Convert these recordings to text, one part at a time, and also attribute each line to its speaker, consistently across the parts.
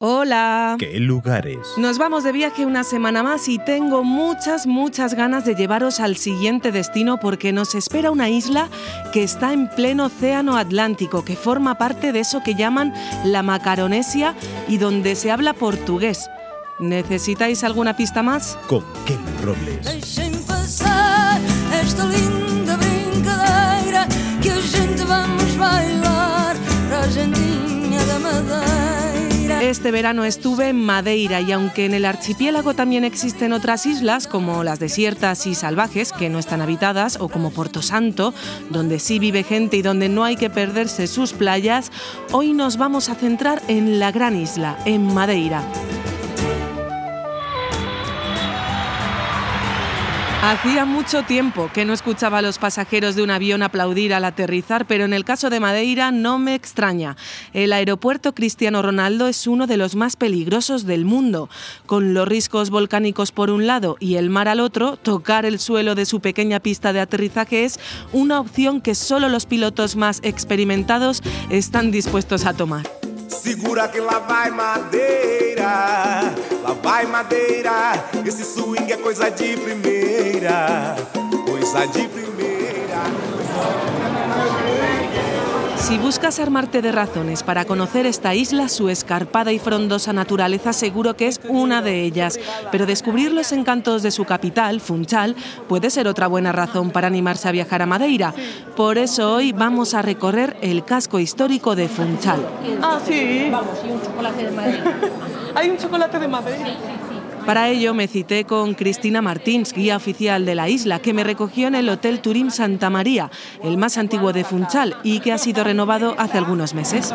Speaker 1: Hola.
Speaker 2: ¿Qué lugares?
Speaker 1: Nos vamos de viaje una semana más y tengo muchas, muchas ganas de llevaros al siguiente destino porque nos espera una isla que está en pleno océano Atlántico, que forma parte de eso que llaman la Macaronesia y donde se habla portugués. ¿Necesitáis alguna pista más?
Speaker 2: Con Ken Robles.
Speaker 3: Deixem passar esta linda brincadeira que a gente vamos bailar para a madeira.
Speaker 1: Este verano estuve en Madeira y aunque en el archipiélago también existen otras islas como las desiertas y salvajes que no están habitadas o como Porto Santo, donde sí vive gente y donde no hay que perderse sus playas, hoy nos vamos a centrar en la gran isla, en Madeira. Hacía mucho tiempo que no escuchaba a los pasajeros de un avión aplaudir al aterrizar, pero en el caso de Madeira no me extraña. El aeropuerto Cristiano Ronaldo es uno de los más peligrosos del mundo. Con los riscos volcánicos por un lado y el mar al otro, tocar el suelo de su pequeña pista de aterrizaje es una opción que solo los pilotos más experimentados están dispuestos a tomar.
Speaker 4: Segura que lá vai madeira, lá vai madeira. Esse swing é coisa de primeira, coisa de primeira.
Speaker 1: Si buscas armarte de razones para conocer esta isla, su escarpada y frondosa naturaleza seguro que es una de ellas. Pero descubrir los encantos de su capital, Funchal, puede ser otra buena razón para animarse a viajar a Madeira. Por eso hoy vamos a recorrer el casco histórico de Funchal.
Speaker 5: Ah, sí.
Speaker 6: Vamos, y un chocolate de Madrid.
Speaker 5: Hay un chocolate de Madrid.
Speaker 1: Para ello me cité con Cristina Martins, guía oficial de la isla, que me recogió en el Hotel Turín Santa María, el más antiguo de Funchal y que ha sido renovado hace algunos meses.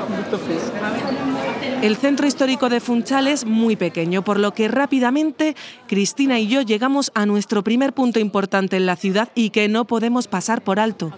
Speaker 1: El centro histórico de Funchal es muy pequeño, por lo que rápidamente Cristina y yo llegamos a nuestro primer punto importante en la ciudad y que no podemos pasar por alto.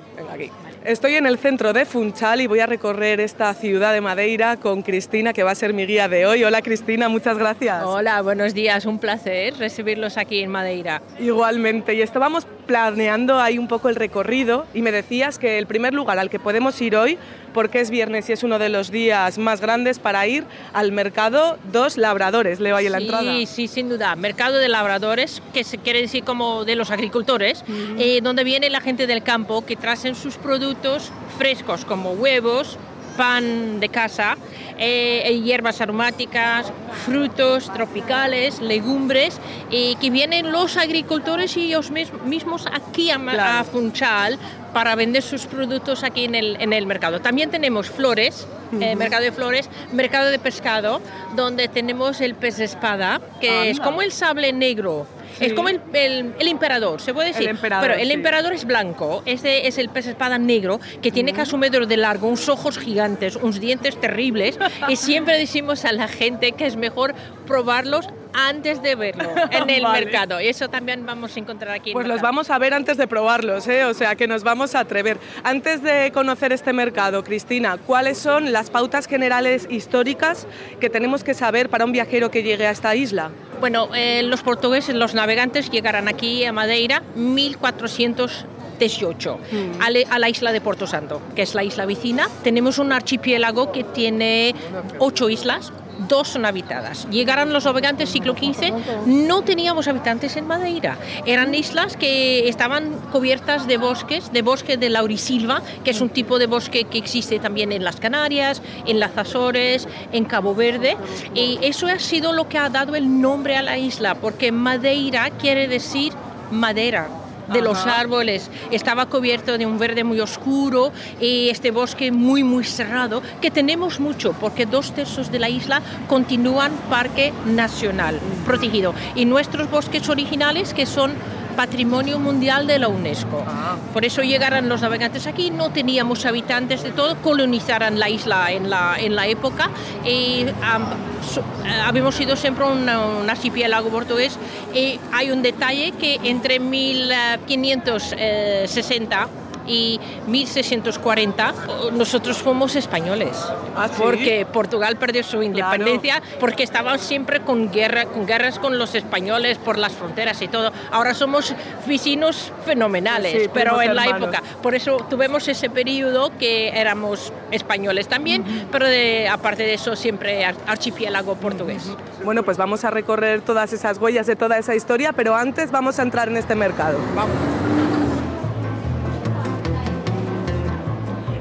Speaker 5: Estoy en el centro de Funchal y voy a recorrer esta ciudad de Madeira con Cristina, que va a ser mi guía de hoy. Hola Cristina, muchas gracias.
Speaker 6: Hola, buenos días, un placer recibirlos aquí en Madeira.
Speaker 5: Igualmente, y estábamos planeando ahí un poco el recorrido y me decías que el primer lugar al que podemos ir hoy, porque es viernes y es uno de los días más grandes para ir al mercado Dos Labradores, leo ahí en la entrada.
Speaker 6: Sí, sí, sin duda. Mercado de labradores, que se quiere decir como de los agricultores, eh, donde viene la gente del campo que traen sus productos frescos como huevos, pan de casa, eh, hierbas aromáticas, frutos tropicales, legumbres, y que vienen los agricultores y ellos mis- mismos aquí a,
Speaker 5: Claro.
Speaker 6: a Funchal para vender sus productos aquí en el, en el mercado. También tenemos flores, eh, mercado de flores, mercado de pescado, donde tenemos el pez de espada, que es como el sable negro.
Speaker 5: Sí.
Speaker 6: Es como el, el- el emperador, se puede decir.
Speaker 5: emperador,
Speaker 6: Pero el
Speaker 5: sí.
Speaker 6: emperador es blanco, este es el pez espada negro, que tiene casi un metro de largo, unos ojos gigantes, unos dientes terribles, y siempre decimos a la gente que es mejor probarlos antes de verlo en el
Speaker 5: Vale.
Speaker 6: mercado. Y eso también vamos a encontrar aquí. en
Speaker 5: Pues los
Speaker 6: mercado.
Speaker 5: vamos a ver antes de probarlos, ¿eh? o sea que nos vamos a atrever. Antes de conocer este mercado, Cristina, ¿cuáles son las pautas generales históricas que tenemos que saber para un viajero que llegue a esta isla?
Speaker 6: Bueno, eh, los portugueses, los navegantes llegarán aquí a Madeira 1418 a, le- a la isla de Porto Santo, que es la isla vecina. Tenemos un archipiélago que tiene ocho islas. Dos son habitadas. Llegaron los navegantes siglo XV, no teníamos habitantes en Madeira. Eran islas que estaban cubiertas de bosques, de bosque de laurisilva, que es un tipo de bosque que existe también en las Canarias, en las Azores, en Cabo Verde. Y eso ha sido lo que ha dado el nombre a la isla, porque Madeira quiere decir madera de los árboles. Estaba cubierto de un verde muy oscuro y este bosque muy, muy cerrado, que tenemos mucho, porque dos tercios de la isla continúan parque nacional protegido. Y nuestros bosques originales, que son Patrimonio Mundial de la UNESCO.
Speaker 5: Ah.
Speaker 6: Por eso llegaron los navegantes aquí, no teníamos habitantes de todo, colonizaron la isla en la, en la época y am, so- eh, habíamos sido siempre un, un archipiélago portugués y hay un detalle que entre 1560 y 1640 nosotros fuimos españoles.
Speaker 5: ¿Ah, sí?
Speaker 6: Porque Portugal perdió su independencia porque estaban siempre con guerra, con guerras con los españoles por las fronteras y todo. Ahora somos vecinos fenomenales,
Speaker 5: Sí,
Speaker 6: pero en la
Speaker 5: hermanos.
Speaker 6: época. Por eso tuvimos ese periodo que éramos españoles también, pero de- aparte de eso siempre ar- archipiélago portugués.
Speaker 5: Bueno, pues vamos a recorrer todas esas huellas de toda esa historia, pero antes vamos a entrar en este mercado.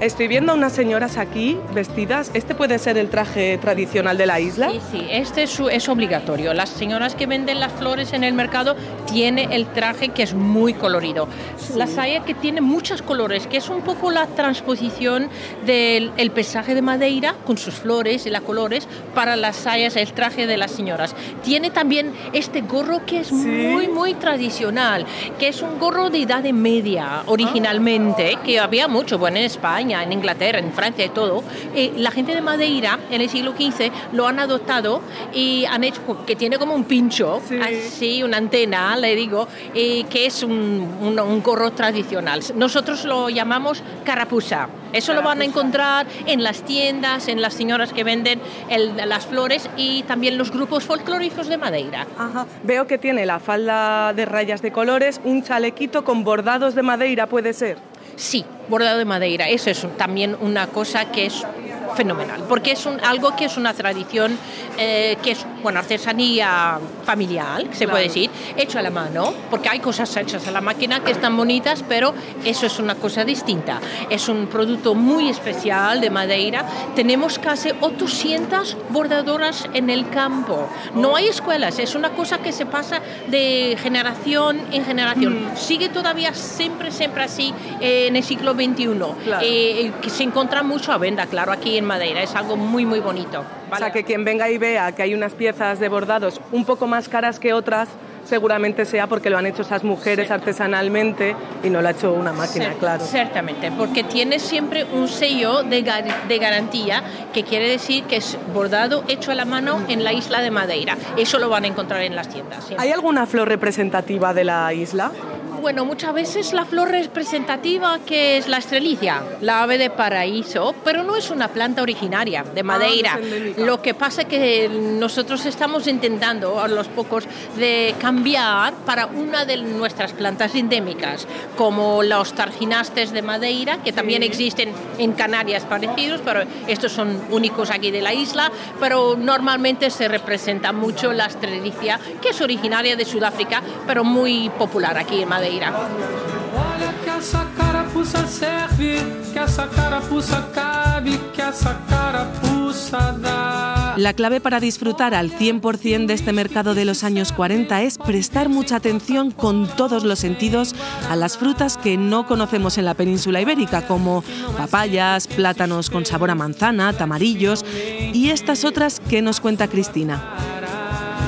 Speaker 5: Estoy viendo a unas señoras aquí vestidas. ¿Este puede ser el traje tradicional de la isla?
Speaker 6: Sí, sí, este es, obligatorio. Las señoras que venden las flores en el mercado tiene el traje que es muy colorido. La saya que tiene muchos colores, que es un poco la transposición del el paisaje de Madeira con sus flores y los colores para las sayas, el traje de las señoras. Tiene también este gorro que es muy, muy tradicional, que es un gorro de edad media originalmente, que había mucho, bueno, en España, en Inglaterra, en Francia y todo. Eh, la gente de Madeira en el siglo XV lo han adoptado y han hecho que tiene como un pincho,
Speaker 5: Sí.
Speaker 6: así, una antena, le digo, y que es un, un- un gorro tradicional. Nosotros lo llamamos carapuza. Eso lo van a encontrar en las tiendas, en las señoras que venden el- las flores y también los grupos folclóricos de Madeira.
Speaker 5: Ajá. Veo que tiene la falda de rayas de colores, un chalequito con bordados de madeira, puede ser.
Speaker 6: Sí, bordado de madera. Eso es también una cosa que es fenomenal, porque es un, algo que es una tradición, eh, que es, bueno, artesanía familiar, se puede decir, hecho a la mano, porque hay cosas hechas a la máquina que están bonitas, pero eso es una cosa distinta. Es un producto muy especial de madera. Tenemos casi 800 bordadoras en el campo. No hay escuelas, es una cosa que se pasa de generación en generación. Sigue todavía siempre, siempre así eh, en el siglo XXI.
Speaker 5: Claro.
Speaker 6: Eh, que se encuentra mucho a venda, claro, aquí en Madeira. Es algo muy, muy bonito.
Speaker 5: O sea, que quien venga y vea que hay unas piezas de bordados un poco más caras que otras, seguramente sea porque lo han hecho esas mujeres artesanalmente y no lo ha hecho una máquina, claro.
Speaker 6: Ciertamente, porque tiene siempre un sello de, gar- de garantía que quiere decir que es bordado hecho a la mano en la isla de Madeira. Eso lo van a encontrar en las tiendas. siempre.
Speaker 5: ¿Hay alguna flor representativa de la isla?
Speaker 6: Bueno, muchas veces la flor representativa que es la estrelicia, la ave de paraíso, pero no es una planta originaria de Madeira.
Speaker 5: es endémica.
Speaker 6: Lo que pasa es que nosotros estamos intentando a los pocos de cambiar para una de nuestras plantas endémicas, como los targinastes de Madeira, que también existen en Canarias parecidos, pero estos son únicos aquí de la isla, pero normalmente se representa mucho la estrelicia, que es originaria de Sudáfrica, pero muy popular aquí en Madeira.
Speaker 7: Olha que essa carapuça serve, que essa carapuça cabe, que essa carapuça dá.
Speaker 1: La clave para disfrutar al 100% de este mercado de los años 40 es prestar mucha atención con todos los sentidos a las frutas que no conocemos en la península ibérica, como papayas, plátanos con sabor a manzana, tamarillos y estas otras que nos cuenta Cristina.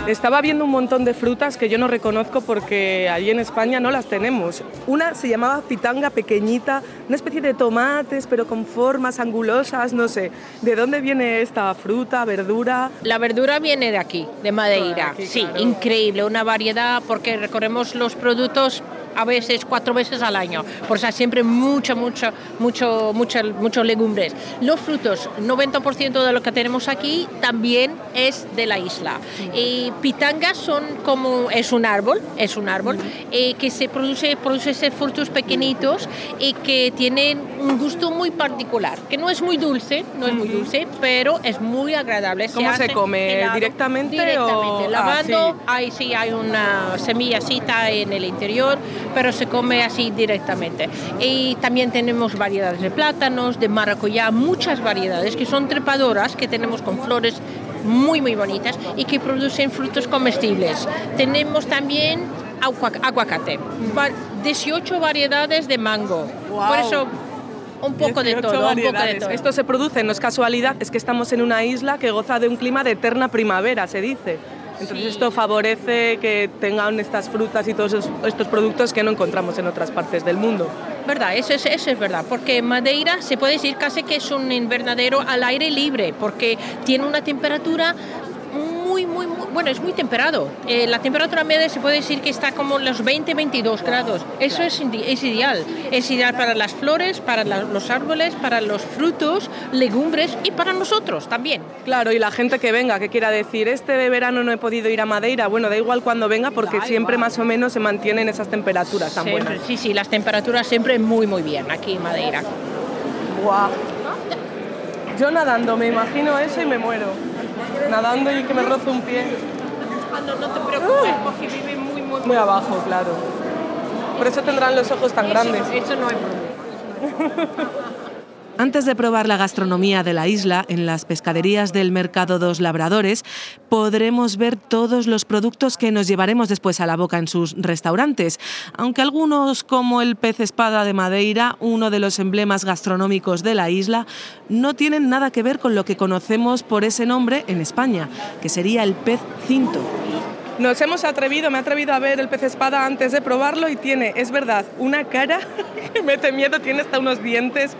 Speaker 5: Estaba viendo un montón de frutas que yo no reconozco porque allí en España no las tenemos. Una se llamaba pitanga pequeñita, una especie de tomates pero con formas angulosas, no sé. ¿De dónde viene esta fruta, verdura?
Speaker 6: La verdura viene de aquí, de Madeira.
Speaker 5: Aquí,
Speaker 6: sí,
Speaker 5: claro.
Speaker 6: increíble, una variedad porque recorremos los productos a veces cuatro veces al año. Por eso siempre mucha, mucha, mucho, mucha, muchos legumbres. Los frutos, 90% de lo que tenemos aquí también es de la isla. Y pitangas son como, es un árbol, es un árbol, eh, que se produce, produce esos frutos pequeñitos y que tienen un gusto muy particular, que no es muy dulce, no es muy dulce, pero es muy agradable.
Speaker 5: ¿Cómo se come?
Speaker 6: helado.
Speaker 5: ¿Directamente
Speaker 6: Directamente,
Speaker 5: o-
Speaker 6: lavando,
Speaker 5: ah, sí.
Speaker 6: ahí sí hay una semillacita en el interior, pero se come así directamente. Y también tenemos variedades de plátanos, de maracuyá, muchas variedades que son trepadoras, que tenemos con flores muy muy bonitas y que producen frutos comestibles. Tenemos también agua- aguacate, va- 18 variedades de mango.
Speaker 5: Guau.
Speaker 6: Por eso un poco de
Speaker 5: 18
Speaker 6: todo, un poco de todo.
Speaker 5: Esto se produce, no es casualidad, es que estamos en una isla que goza de un clima de eterna primavera, se dice. Entonces esto favorece que tengan estas frutas y todos estos productos que no encontramos en otras partes del mundo.
Speaker 6: Verdad, eso es, eso es verdad, porque Madeira se puede decir casi que es un invernadero al aire libre, porque tiene una temperatura muy, muy, muy- bueno, es muy temperado. Eh, la temperatura media se puede decir que está como los 20-22 grados. Eso es, es ideal. Es ideal para las flores, para la- los árboles, para los frutos, legumbres y para nosotros también.
Speaker 5: Claro, y la gente que venga, que quiera decir, este verano no he podido ir a Madeira, bueno, da igual cuando venga porque
Speaker 6: Da
Speaker 5: siempre
Speaker 6: igual.
Speaker 5: más o menos se mantienen esas temperaturas tan
Speaker 6: Siempre,
Speaker 5: buenas.
Speaker 6: sí, sí, las temperaturas siempre muy, muy bien aquí en Madeira.
Speaker 5: Guau. Yo nadando, me imagino eso y me muero. Nadando y que me roce un pie.
Speaker 6: no, no te preocupes porque vive muy, muy,
Speaker 5: Muy abajo, claro. Por eso tendrán los ojos tan grandes.
Speaker 6: Eso no hay problema.
Speaker 1: Antes de probar la gastronomía de la isla, en las pescaderías del Mercado dos Labradores, podremos ver todos los productos que nos llevaremos después a la boca en sus restaurantes. Aunque algunos, como el pez espada de Madeira, uno de los emblemas gastronómicos de la isla, no tienen nada que ver con lo que conocemos por ese nombre en España, que sería el pez cinto.
Speaker 5: Nos hemos atrevido, me he atrevido a ver el pez espada antes de probarlo y tiene, es verdad, una cara que mete miedo, tiene hasta unos dientes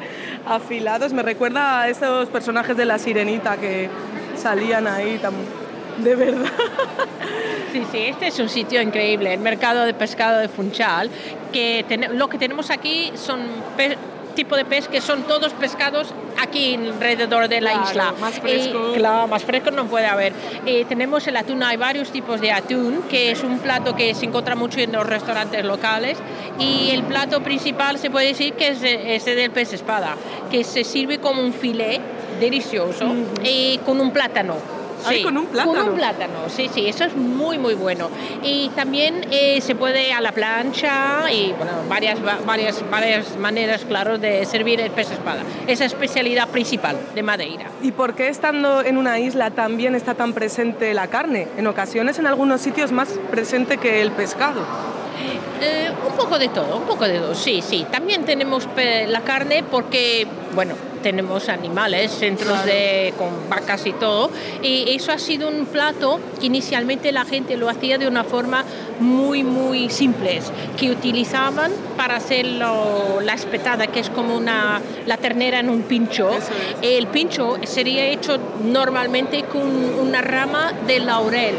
Speaker 5: afilados. Me recuerda a esos personajes de la sirenita que salían ahí. De verdad.
Speaker 6: Sí, sí, este es un sitio increíble, el mercado de pescado de Funchal, que lo que tenemos aquí son tipo de pez que son todos pescados aquí alrededor de la
Speaker 5: Claro,
Speaker 6: isla.
Speaker 5: más fresco.
Speaker 6: Y, claro, más fresco no puede haber. Eh, tenemos el atún, hay varios tipos de atún, que es un plato que se encuentra mucho en los restaurantes locales. Y el plato principal se puede decir que es ese del pez espada, que se sirve como un filé delicioso y con un plátano.
Speaker 5: Ay, con un plátano.
Speaker 6: Con un plátano, sí, sí, eso es muy, muy bueno. Y también eh, se puede a la plancha y bueno, varias, va- varias, varias maneras, claro, de servir el pez espada. Esa especialidad principal de Madeira.
Speaker 5: ¿Y por qué estando en una isla también está tan presente la carne? En ocasiones en algunos sitios más presente que el pescado.
Speaker 6: Eh, un poco de todo, un poco de todo, sí, sí. También tenemos la carne porque, bueno, tenemos animales, centros de, con vacas y todo. Y eso ha sido un plato que inicialmente la gente lo hacía de una forma muy, muy simple, que utilizaban para hacer lo- la espetada, que es como una, la ternera en un pincho. El pincho sería hecho normalmente con una rama de laurel.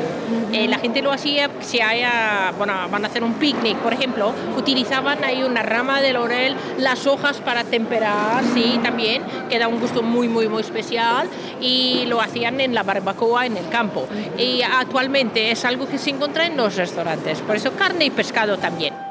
Speaker 6: Eh, la gente lo hacía si haya, bueno, van a hacer un picnic, por ejemplo, utilizaban ahí una rama de laurel, las hojas para temperar, sí, también, que da un gusto muy, muy, muy especial, y lo hacían en la barbacoa en el campo. Y actualmente es algo que se encuentra en los restaurantes, por eso carne y pescado también.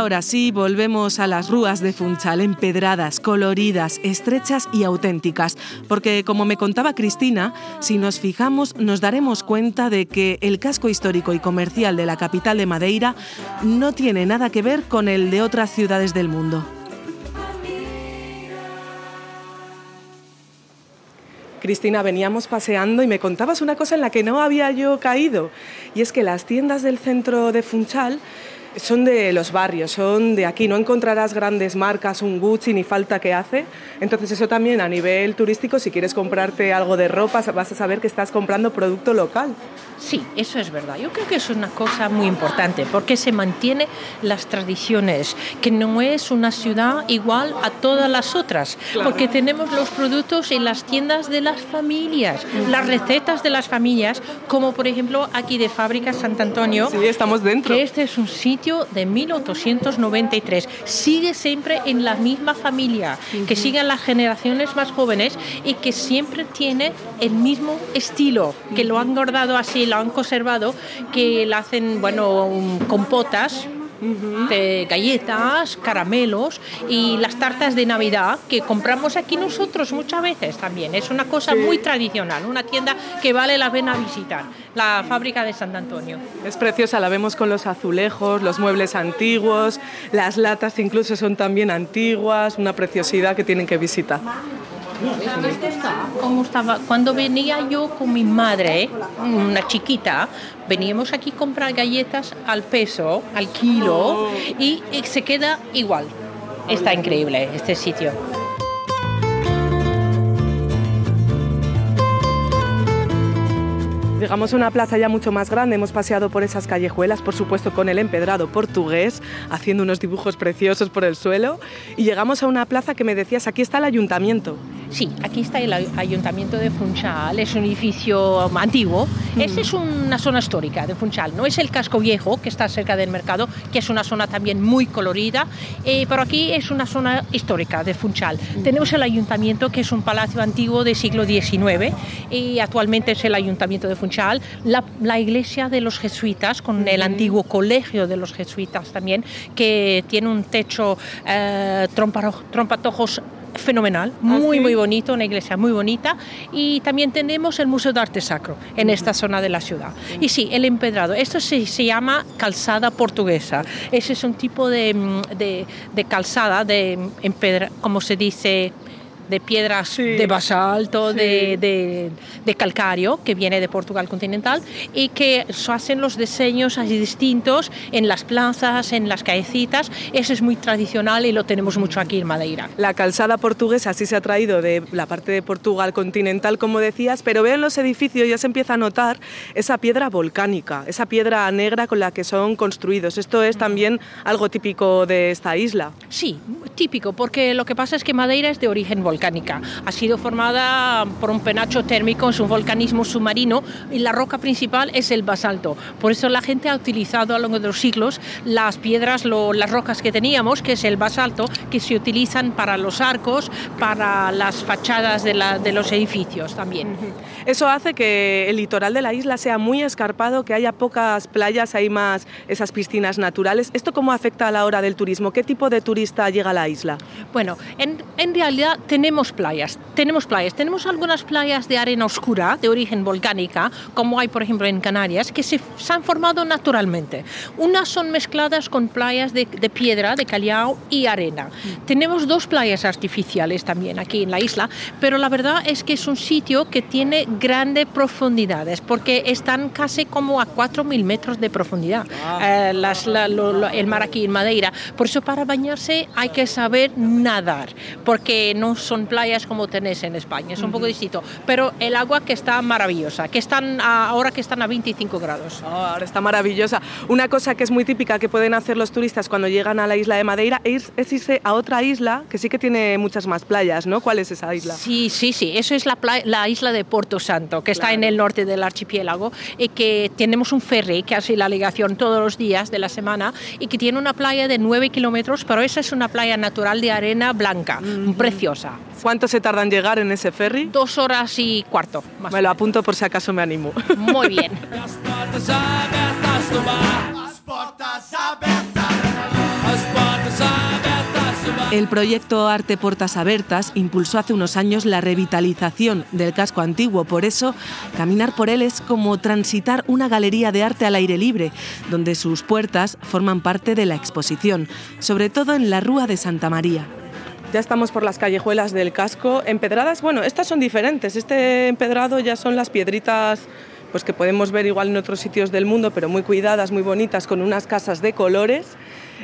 Speaker 1: Ahora sí, volvemos a las rúas de Funchal, empedradas, coloridas, estrechas y auténticas, porque como me contaba Cristina, si nos fijamos nos daremos cuenta de que el casco histórico y comercial de la capital de Madeira no tiene nada que ver con el de otras ciudades del mundo.
Speaker 5: Cristina, veníamos paseando y me contabas una cosa en la que no había yo caído, y es que las tiendas del centro de Funchal son de los barrios, son de aquí, no encontrarás grandes marcas, un Gucci ni falta que hace, entonces eso también a nivel turístico, si quieres comprarte algo de ropa, vas a saber que estás comprando producto local.
Speaker 6: Sí, eso es verdad. Yo creo que eso es una cosa muy importante porque se mantiene las tradiciones, que no es una ciudad igual a todas las otras, porque tenemos los productos en las tiendas de las familias, las recetas de las familias, como por ejemplo aquí de Fábrica Sant Antonio.
Speaker 5: Sí, estamos dentro.
Speaker 6: Que este es un sitio de 1893. Sigue siempre en la misma familia, que siguen las generaciones más jóvenes y que siempre tiene el mismo estilo, que lo han guardado así, lo han conservado, que lo hacen, bueno, de galletas, caramelos y las tartas de Navidad que compramos aquí nosotros muchas veces también. Es una cosa muy tradicional, una tienda que vale la pena visitar, la fábrica de Sant Antonio.
Speaker 5: Es preciosa, la vemos con los azulejos, los muebles antiguos, las latas incluso son también antiguas, una preciosidad que tienen que visitar.
Speaker 6: ¿Cómo estaba? Cuando venía yo con mi madre, una chiquita, veníamos aquí a comprar galletas al peso, al kilo, y, y se queda igual. Está increíble este sitio.
Speaker 5: Llegamos a una plaza ya mucho más grande, hemos paseado por esas callejuelas, por supuesto con el empedrado portugués, haciendo unos dibujos preciosos por el suelo, y llegamos a una plaza que me decías, aquí está el ayuntamiento.
Speaker 6: Sí, aquí está el Ayuntamiento de Funchal, es un edificio antiguo. Esta es una zona histórica de Funchal, no es el casco viejo que está cerca del mercado, que es una zona también muy colorida, eh, pero aquí es una zona histórica de Funchal. Tenemos el Ayuntamiento, que es un palacio antiguo del siglo XIX, y actualmente es el Ayuntamiento de Funchal, la, la iglesia de los jesuitas, con el antiguo colegio de los jesuitas también, que tiene un techo eh, trompatojos fenomenal, muy muy bonito, una iglesia muy bonita. Y también tenemos el Museo de Arte Sacro en esta zona de la ciudad. Y sí, el empedrado, esto se, se llama calzada portuguesa, ese es un tipo de, mm, de, de calzada, de empedra, como se dice de piedras
Speaker 5: Sí.
Speaker 6: de basalto,
Speaker 5: Sí.
Speaker 6: de, de- de calcario, que viene de Portugal continental, y que hacen los diseños así distintos en las plazas, en las callecitas. Eso es muy tradicional y lo tenemos mucho aquí en Madeira.
Speaker 5: La calzada portuguesa sí se ha traído de la parte de Portugal continental, como decías, pero veo en los edificios ya se empieza a notar esa piedra volcánica, esa piedra negra con la que son construidos. Esto es también algo típico de esta isla.
Speaker 6: Sí, típico, porque lo que pasa es que Madeira es de origen volcánica. Ha sido formada por un penacho térmico, es un volcanismo submarino y la roca principal es el basalto. Por eso la gente ha utilizado a lo largo de los siglos las piedras, lo- las rocas que teníamos, que es el basalto, que se utilizan para los arcos, para las fachadas de, la- de los edificios también.
Speaker 5: Eso hace que el litoral de la isla sea muy escarpado, que haya pocas playas, hay más esas piscinas naturales. ¿Esto cómo afecta a la hora del turismo? ¿Qué tipo de turista llega a la isla?
Speaker 6: Bueno, en, en realidad tenemos playas, tenemos playas, tenemos algunas playas de arena oscura, de origen volcánica, como hay por ejemplo en Canarias, que se, se han formado naturalmente. Unas son mezcladas con playas de, de piedra, de callao y arena. Tenemos dos playas artificiales también aquí en la isla, pero la verdad es que es un sitio que tiene grandes profundidades, porque están casi como a 4.000 metros de profundidad, eh, las- la- lo- lo- el mar aquí en Madeira. Por eso para bañarse hay que saber nadar, porque no son playas como tenéis en España, es un poco distinto. Pero el agua que está maravillosa, que están a- ahora que están a 25 grados.
Speaker 5: Oh, ahora está maravillosa. Una cosa que es muy típica que pueden hacer los turistas cuando llegan a la isla de Madeira es, es irse a otra isla que sí que tiene muchas más playas, ¿no? ¿Cuál es esa isla?
Speaker 6: Sí, sí, sí. Eso es la, pla- la isla de Porto Santo, que está en el norte del archipiélago y que tenemos un ferry que hace la ligación todos los días de la semana y que tiene una playa de 9 kilómetros, pero esa es una playa natural de arena blanca, preciosa.
Speaker 5: ¿Cuánto se tarda en llegar en ese ferry?
Speaker 6: Dos horas y cuarto. Más
Speaker 5: Me lo apunto por si acaso me animo.
Speaker 6: Muy bien.
Speaker 1: El proyecto Arte Portas Abertas impulsó hace unos años la revitalización del casco antiguo. Por eso, caminar por él es como transitar una galería de arte al aire libre, donde sus puertas forman parte de la exposición, sobre todo en la Rúa de Santa María.
Speaker 5: Ya estamos por las callejuelas del casco. Empedradas, bueno, estas son diferentes. Este empedrado ya son las piedritas pues que podemos ver igual en otros sitios del mundo, pero muy cuidadas, muy bonitas, con unas casas de colores.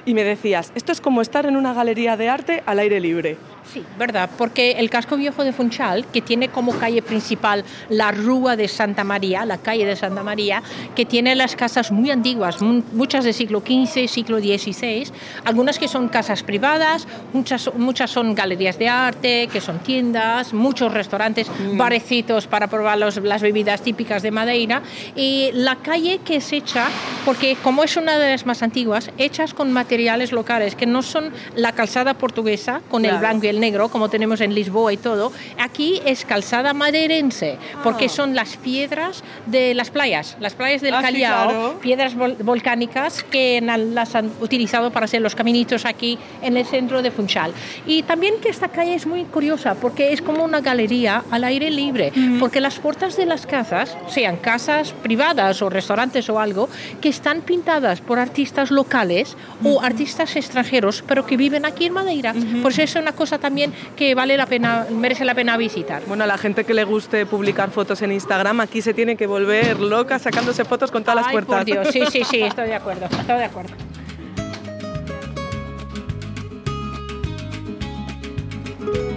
Speaker 5: Y me decías, esto es como estar en una galería de arte al aire libre.
Speaker 6: Sí, verdad, porque el casco viejo de Funchal, que tiene como calle principal la Rúa de Santa María, la calle de Santa María, que tiene las casas muy antiguas, mu- muchas del siglo XV, siglo XVI, algunas que son casas privadas, muchas, muchas son galerías de arte, que son tiendas, muchos restaurantes, barecitos para probar los- las bebidas típicas de Madeira, y la calle que es hecha, porque como es una de las más antiguas, hechas con materiales locales, que no son la calzada portuguesa, con el
Speaker 5: Claro.
Speaker 6: blanco y el negro, como tenemos en Lisboa y todo. Aquí es calzada madeirense, porque son las piedras de las playas, las playas del
Speaker 5: Ah, sí,
Speaker 6: Callao,
Speaker 5: claro.
Speaker 6: piedras vol- volcánicas que las han utilizado para hacer los caminitos aquí en el centro de Funchal. Y también que esta calle es muy curiosa, porque es como una galería al aire libre, porque las puertas de las casas, sean casas privadas o restaurantes o algo, que están pintadas por artistas locales o artistas extranjeros, pero que viven aquí en Madeira. Por eso es una cosa también que vale la pena, merece la pena visitar.
Speaker 5: Bueno, a la gente que le guste publicar fotos en Instagram, aquí se tiene que volver loca sacándose fotos con todas las puertas.
Speaker 6: por Dios, sí, sí, sí, estoy de acuerdo, estoy de acuerdo.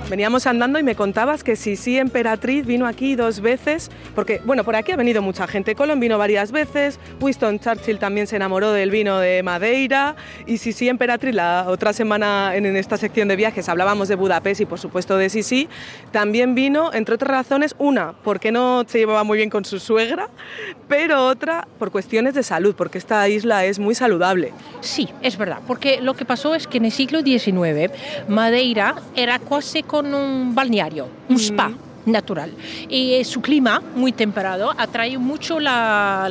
Speaker 5: Veníamos andando y me contabas que Sisi Emperatriz vino aquí dos veces, porque, bueno, por aquí ha venido mucha gente. Colón vino varias veces, Winston Churchill también se enamoró del vino de Madeira, y Sisi Emperatriz, la otra semana en esta sección de viajes hablábamos de Budapest y, por supuesto, de Sisi, también vino, entre otras razones, una, porque no se llevaba muy bien con su suegra, pero otra, por cuestiones de salud, porque esta isla es muy saludable.
Speaker 6: Sí, es verdad, porque lo que pasó es que en el siglo XIX Madeira era casi con un balneario, un spa natural. Y eh, su clima, muy temperado, atrae mucho la,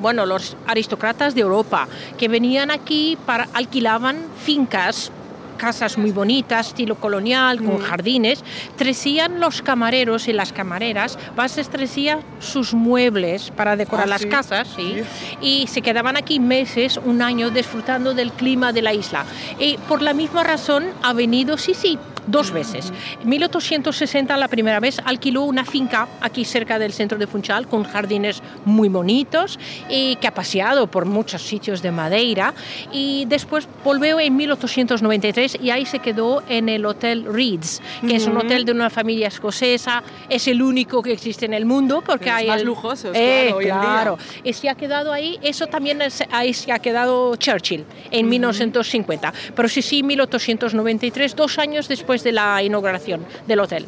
Speaker 6: bueno, los aristócratas de Europa que venían aquí para alquilaban fincas casas muy bonitas, estilo colonial, con jardines, trecían los camareros y las camareras, bases trecían sus muebles para decorar
Speaker 5: Ah,
Speaker 6: las
Speaker 5: sí,
Speaker 6: casas, ¿sí?
Speaker 5: sí.
Speaker 6: y se quedaban aquí meses, un año, disfrutando del clima de la isla. Y por la misma razón ha venido, sí, sí, dos veces. En 1860 la primera vez alquiló una finca aquí cerca del centro de Funchal con jardines muy bonitos y que ha paseado por muchos sitios de Madeira y después volvió en 1893 y ahí se quedó en el Hotel Reeds, que es un hotel de una familia escocesa, es el único que existe en el mundo porque
Speaker 5: los
Speaker 6: hay
Speaker 5: más
Speaker 6: el-
Speaker 5: lujosos,
Speaker 6: Eh,
Speaker 5: claro,
Speaker 6: claro. Y se ha quedado ahí, eso también es- ahí se ha quedado Churchill en 1950. Pero sí, sí, 1893, dos años de la inauguración del hotel.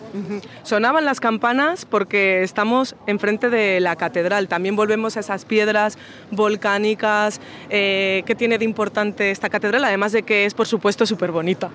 Speaker 5: Sonaban las campanas porque estamos enfrente de la catedral. También volvemos a esas piedras volcánicas. Eh, ¿Qué tiene de importante esta catedral? Además de que es, por supuesto, súper bonita.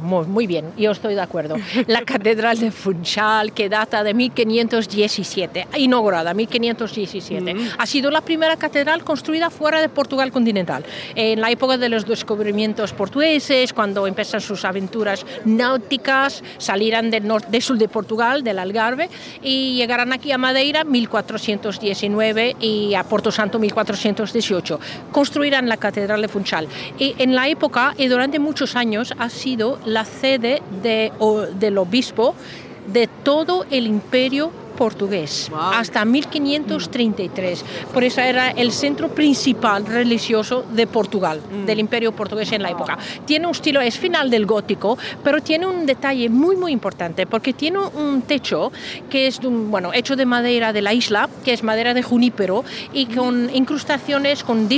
Speaker 6: Muy, muy bien, yo estoy de acuerdo. La Catedral de Funchal, que data de 1517, inaugurada 1517, ha sido la primera catedral construida fuera de Portugal continental. En la época de los descubrimientos portugueses, cuando empiezan sus aventuras náuticas, salirán del norte, del sur de Portugal, del Algarve, y llegarán aquí a Madeira 1419 y a Porto Santo 1418. Construirán la Catedral de Funchal. Y en la época y durante muchos años ha sido la sede de, o- del obispo de todo el imperio portugués
Speaker 5: Wow.
Speaker 6: hasta 1533. Por eso era el centro principal religioso de Portugal, del imperio portugués en la época. Tiene un estilo, es final del gótico, pero tiene un detalle muy, muy importante, porque tiene un techo que es bueno, hecho de madera de la isla, que es madera de junípero, y con incrustaciones con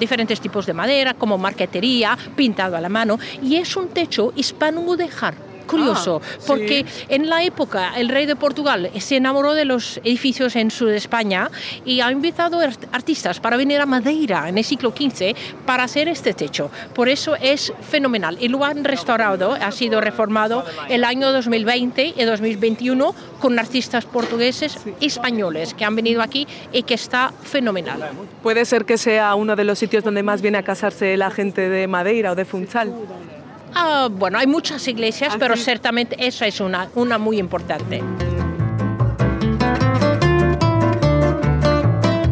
Speaker 6: diferentes tipos de madera, como marquetería, pintado a la mano, y es un techo hispano-mudéjar. Curioso,
Speaker 5: Ah, sí.
Speaker 6: porque en la época el rey de Portugal se enamoró de los edificios en sur de España y ha invitado art- artistas para venir a Madeira en el siglo XV para hacer este techo. Por eso es fenomenal y lo han restaurado, ha sido reformado el año 2020 y 2021 con artistas portugueses y españoles que han venido aquí y que está fenomenal.
Speaker 5: Puede ser que sea uno de los sitios donde más viene a casarse la gente de Madeira o de Funchal.
Speaker 6: Ah, bueno, hay muchas iglesias,
Speaker 5: ¿Ah,
Speaker 6: pero ciertamente esa es una, una muy importante.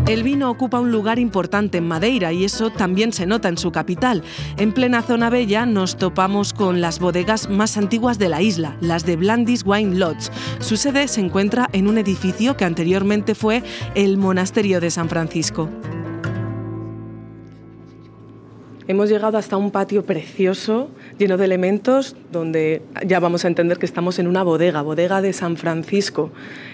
Speaker 1: El vino ocupa un lugar importante en Madeira y eso también se nota en su capital. En plena zona bella nos topamos con las bodegas más antiguas de la isla, las de Blandis Wine Lodge. Su sede se encuentra en un edificio que anteriormente fue el Monasterio de San Francisco.
Speaker 5: Hemos llegado hasta un patio precioso, lleno de elementos, donde ya vamos a entender que estamos en una bodega, bodega de San Francisco.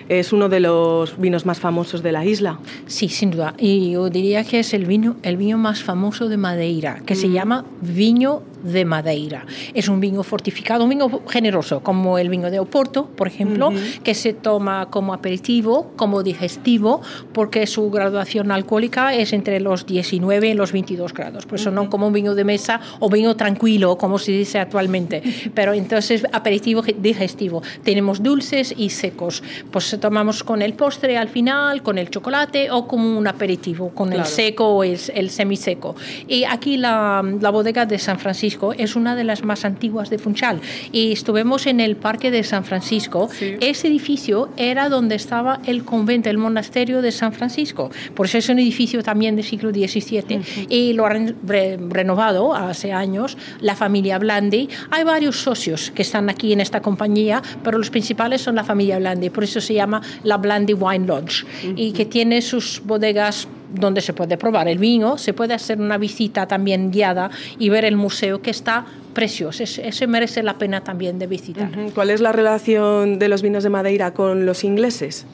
Speaker 5: Es uno de los vinos más famosos de la isla.
Speaker 6: Sí, sin duda. Y yo diría que es el vino, el vino más famoso de Madeira, que se llama Viño de Madeira. Es un vino fortificado, un vino generoso, como el vino de Oporto, por ejemplo, que se toma como aperitivo, como digestivo, porque su graduación alcohólica es entre los 19 y los 22 grados. Por eso no como un vino de mesa o vino tranquilo, como se dice actualmente. Pero entonces aperitivo digestivo. Tenemos dulces y secos. Pues tomamos con el postre al final, con el chocolate o como un aperitivo, con el
Speaker 5: Claro.
Speaker 6: seco o el, el semiseco. Y aquí la, la bodega de San Francisco es una de las más antiguas de Funchal. Y estuvimos en el parque de San Francisco.
Speaker 5: Sí.
Speaker 6: Ese edificio era donde estaba el convento, el monasterio de San Francisco. Por eso es un edificio también del siglo XVII. Y lo han re- renovado hace años la familia Blandi. Hay varios socios que están aquí en esta compañía, pero los principales son la familia Blandi. Por eso se llama la Blandi Wine Lodge. Y que tiene sus bodegas donde se puede probar el vino, se puede hacer una visita también guiada y ver el museo que está precioso. Ese, merece la pena también de visitar.
Speaker 5: ¿Cuál es la relación de los vinos de Madeira con los ingleses?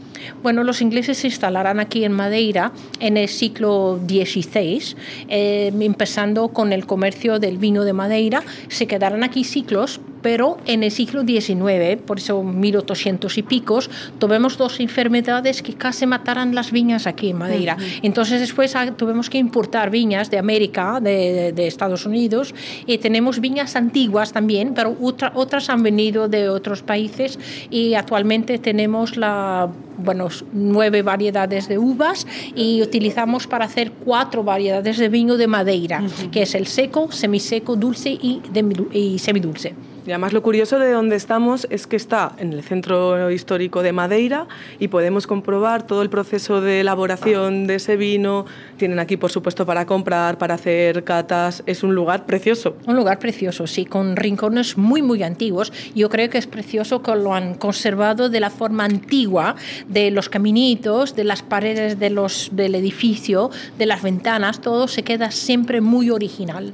Speaker 6: Bueno, los ingleses se instalarán aquí en Madeira en el siglo XVI, eh, empezando con el comercio del vino de Madeira. Se quedarán aquí ciclos, pero en el siglo XIX, por eso 1800 y picos, tuvimos dos enfermedades que casi mataran las viñas aquí en Madeira. Entonces después ah, tuvimos que importar viñas de América, de, de- de Estados Unidos, y tenemos viñas antiguas también, pero otra- otras han venido de otros países y actualmente tenemos la bueno, nueve variedades de uvas y utilizamos para hacer cuatro variedades de vino de Madeira, que es el seco, semiseco, dulce y, demi- y semidulce.
Speaker 5: Y además lo curioso de donde estamos es que está en el centro histórico de Madeira y podemos comprobar todo el proceso de elaboración de ese vino. Tienen aquí, por supuesto, para comprar, para hacer catas. Es un lugar precioso.
Speaker 6: Un lugar precioso, sí, con rincones muy, muy antiguos. Yo creo que es precioso que lo han conservado de la forma antigua, de los caminitos, de las paredes de los, del edificio, de las ventanas, todo se queda siempre muy original.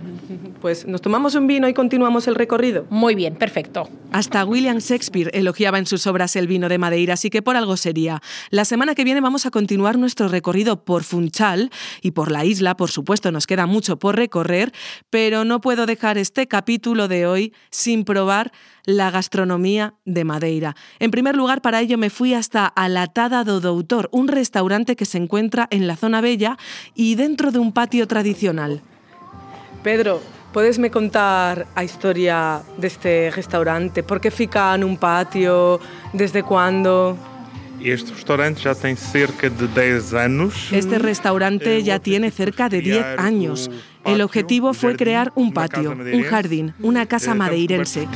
Speaker 5: Pues nos tomamos un vino y continuamos el recorrido.
Speaker 6: Muy bien, perfecto.
Speaker 1: Hasta William Shakespeare elogiaba en sus obras el vino de Madeira, así que por algo sería. La semana que viene vamos a continuar nuestro recorrido por Funchal y por la isla, por supuesto, nos queda mucho por recorrer, pero no puedo dejar este capítulo de hoy sin probar la gastronomía de Madeira. En primer lugar, para ello me fui hasta a La Tada do Doutor, un restaurante que se encuentra en la zona bella y dentro de un patio tradicional.
Speaker 5: Pedro, podes me contar a historia deste restaurante? Por que fica nun patio? Desde cuando?
Speaker 8: Este restaurante já tem cerca de 10 anos.
Speaker 1: Este restaurante
Speaker 8: Eh,
Speaker 1: ya tiene cerca de 10
Speaker 8: crear
Speaker 1: años. El objetivo fue crear un
Speaker 8: casa
Speaker 1: patio, un jardín, una
Speaker 8: Eh,
Speaker 1: casa madeirense.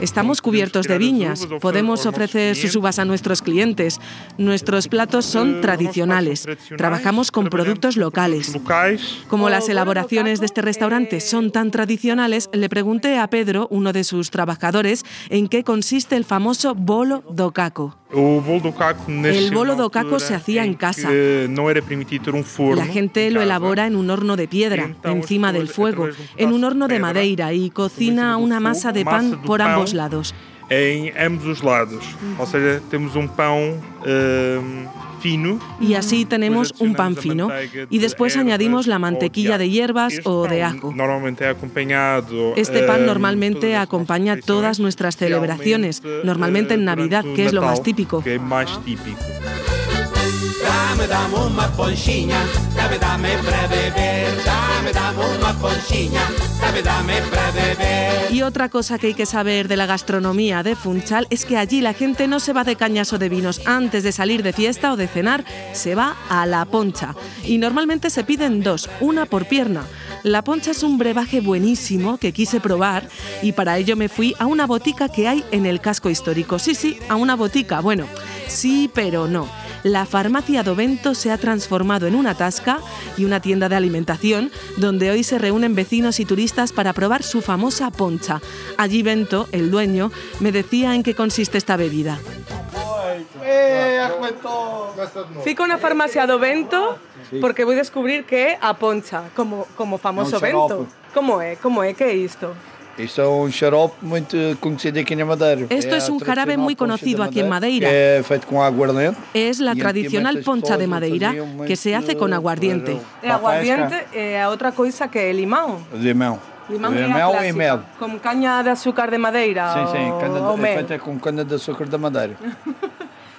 Speaker 1: Estamos cubiertos de viñas, podemos ofrecer sus uvas a nuestros clientes. Nuestros platos
Speaker 8: Eh,
Speaker 1: son
Speaker 8: los
Speaker 1: tradicionales.
Speaker 8: platos
Speaker 1: Trabajamos con productos locales. Como las
Speaker 5: bolo
Speaker 1: elaboraciones de este restaurante
Speaker 5: eh,
Speaker 1: son tan tradicionales, le pregunté a Pedro, uno de sus trabajadores, en qué consiste el famoso bolo do caco.
Speaker 8: O bolo do caco
Speaker 1: se hacía en
Speaker 8: em
Speaker 1: casa.
Speaker 8: permitido ter um.
Speaker 1: La gente
Speaker 8: em
Speaker 1: lo
Speaker 8: casa.
Speaker 1: elabora en un horno de piedra, encima del fuego, en un horno de madera y cocina una masa de pan por ambos lados.
Speaker 8: Em ambos os lados. Ou seja, temos um pão ehm, fino.
Speaker 1: Y así tenemos un pan fino. Y
Speaker 8: de
Speaker 1: después añadimos la mantequilla de hierbas
Speaker 8: Este
Speaker 1: o de ajo.
Speaker 8: Normalmente é acompañado.
Speaker 1: Este pan
Speaker 8: ehm,
Speaker 1: normalmente
Speaker 8: todas as
Speaker 1: acompaña todas nuestras celebraciones, normalmente
Speaker 8: eh,
Speaker 1: en
Speaker 8: durante
Speaker 1: Navidad, que es lo más típico.
Speaker 8: Que é mais típico.
Speaker 9: Dame, dame dame, dame para beber. Dame, dame ponchinha, dame, dame para beber.
Speaker 1: Y otra cosa que hay que saber de la gastronomía de Funchal es que allí la gente no se va de cañas o de vinos. Antes de salir de fiesta o de cenar, se va a la poncha. Y normalmente se piden dos, una por pierna. La poncha es un brebaje buenísimo que quise probar y para ello me fui a una botica que hay en el casco histórico. Sí, sí, a una botica. Bueno, sí, pero no. La farmacia Dovento se ha transformado en una tasca y una tienda de alimentación donde hoy se reúnen vecinos y turistas para probar su famosa poncha. Allí Bento, el dueño, me decía en qué consiste esta bebida.
Speaker 5: Fico na farmacia do Vento porque vou descubrir que a poncha, como, como famoso
Speaker 10: É um xarope.
Speaker 5: Vento. Como é? Como é? Isto?
Speaker 10: Isto é um xarope muito conhecido aqui na Madeira.
Speaker 1: Esto
Speaker 10: É
Speaker 1: es
Speaker 10: a
Speaker 1: un jarabe muy
Speaker 10: poncha
Speaker 1: conocido aquí en Madeira.
Speaker 10: Que é feito com aguardente.
Speaker 1: Es la
Speaker 10: Y
Speaker 1: tradicional
Speaker 10: antiguamente
Speaker 1: poncha de Madeira que se hace con aguardiente.
Speaker 10: A
Speaker 5: aguardiente
Speaker 10: pesca.
Speaker 5: e a outra coisa que é limão.
Speaker 10: Limão.
Speaker 5: Limão, é a
Speaker 10: Limão e
Speaker 5: clásica,
Speaker 10: mel.
Speaker 5: Com caña de açúcar de madeira
Speaker 10: Sim, sim.
Speaker 5: ou,
Speaker 10: Cana,
Speaker 5: ou
Speaker 10: é
Speaker 5: mel.
Speaker 10: feita com cana de açúcar da Madeira.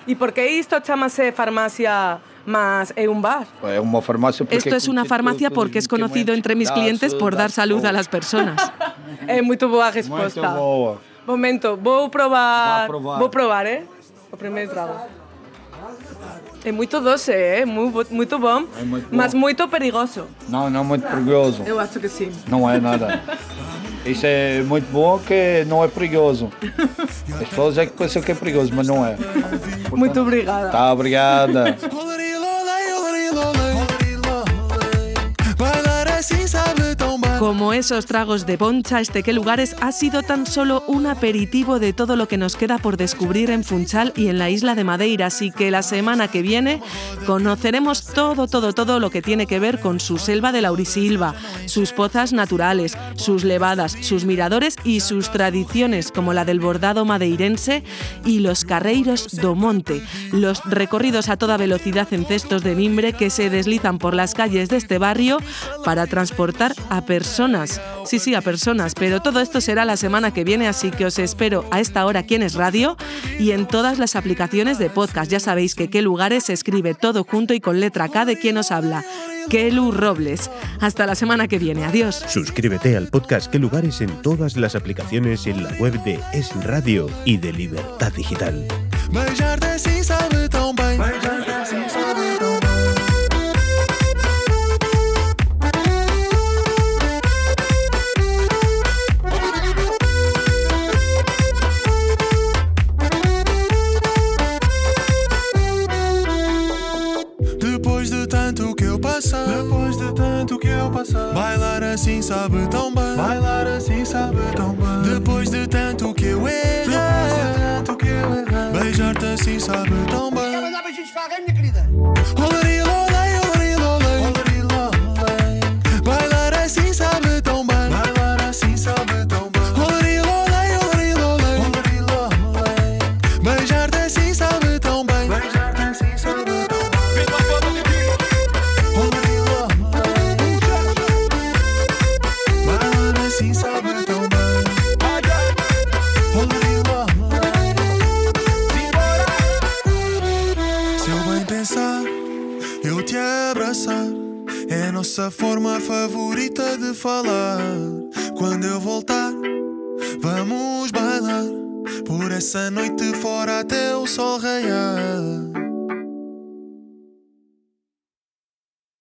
Speaker 5: E por que isto chamase farmacia, mas é un bar?
Speaker 10: Farmácia porque
Speaker 1: Esto es una farmacia porque es conocido entre mis clientes por dar salud a las personas.
Speaker 5: É muito boa a
Speaker 10: Muito
Speaker 5: resposta.
Speaker 10: boa.
Speaker 5: Momento, vou probar.
Speaker 10: Vá provar.
Speaker 5: Vou probar, eh? O primeiro trago. É muito doce, é? Muito, bo- muito bom,
Speaker 10: É muito bom.
Speaker 5: mas muito perigoso.
Speaker 10: Não, não muito perigoso.
Speaker 5: Eu acho que sim.
Speaker 10: Não é nada. Isso é muito bom que não é perigoso. As pessoas é que pensam que é perigoso, mas não é.
Speaker 5: Muito obrigada.
Speaker 10: Tá, obrigada.
Speaker 1: Como esos tragos de poncha, este qué lugares ha sido tan solo un aperitivo de todo lo que nos queda por descubrir en Funchal y en la isla de Madeira, así que la semana que viene conoceremos todo, todo, todo lo que tiene que ver con su selva de Laurisilva, sus pozas naturales, sus levadas, sus miradores y sus tradiciones como la del bordado madeirense y los carreiros do monte, los recorridos a toda velocidad en cestos de mimbre que se deslizan por las calles de este barrio para transportar a personas. Sí, sí, a personas, pero todo esto será la semana que viene, así que os espero a esta hora aquí en Es Radio y en todas las aplicaciones de podcast. Ya sabéis que qué lugares se escribe todo junto y con letra K de quien os habla. Kelu Robles. Hasta la semana que viene. Adiós.
Speaker 2: Suscríbete al podcast Qué Lugares en todas las aplicaciones y en la web de Es Radio y de Libertad Digital.
Speaker 11: Eu passei, bailar assim sabe tão bem, bailar assim sabe tão bem. Depois de tanto que eu errei, depois de tanto que eu errei, beijar-te assim sabe tão bem.
Speaker 12: Quer mandar beijinhos para alguém, minha querida?
Speaker 11: Falar. Quando eu voltar, vamos bailar. Por essa noite fora até o sol raiar.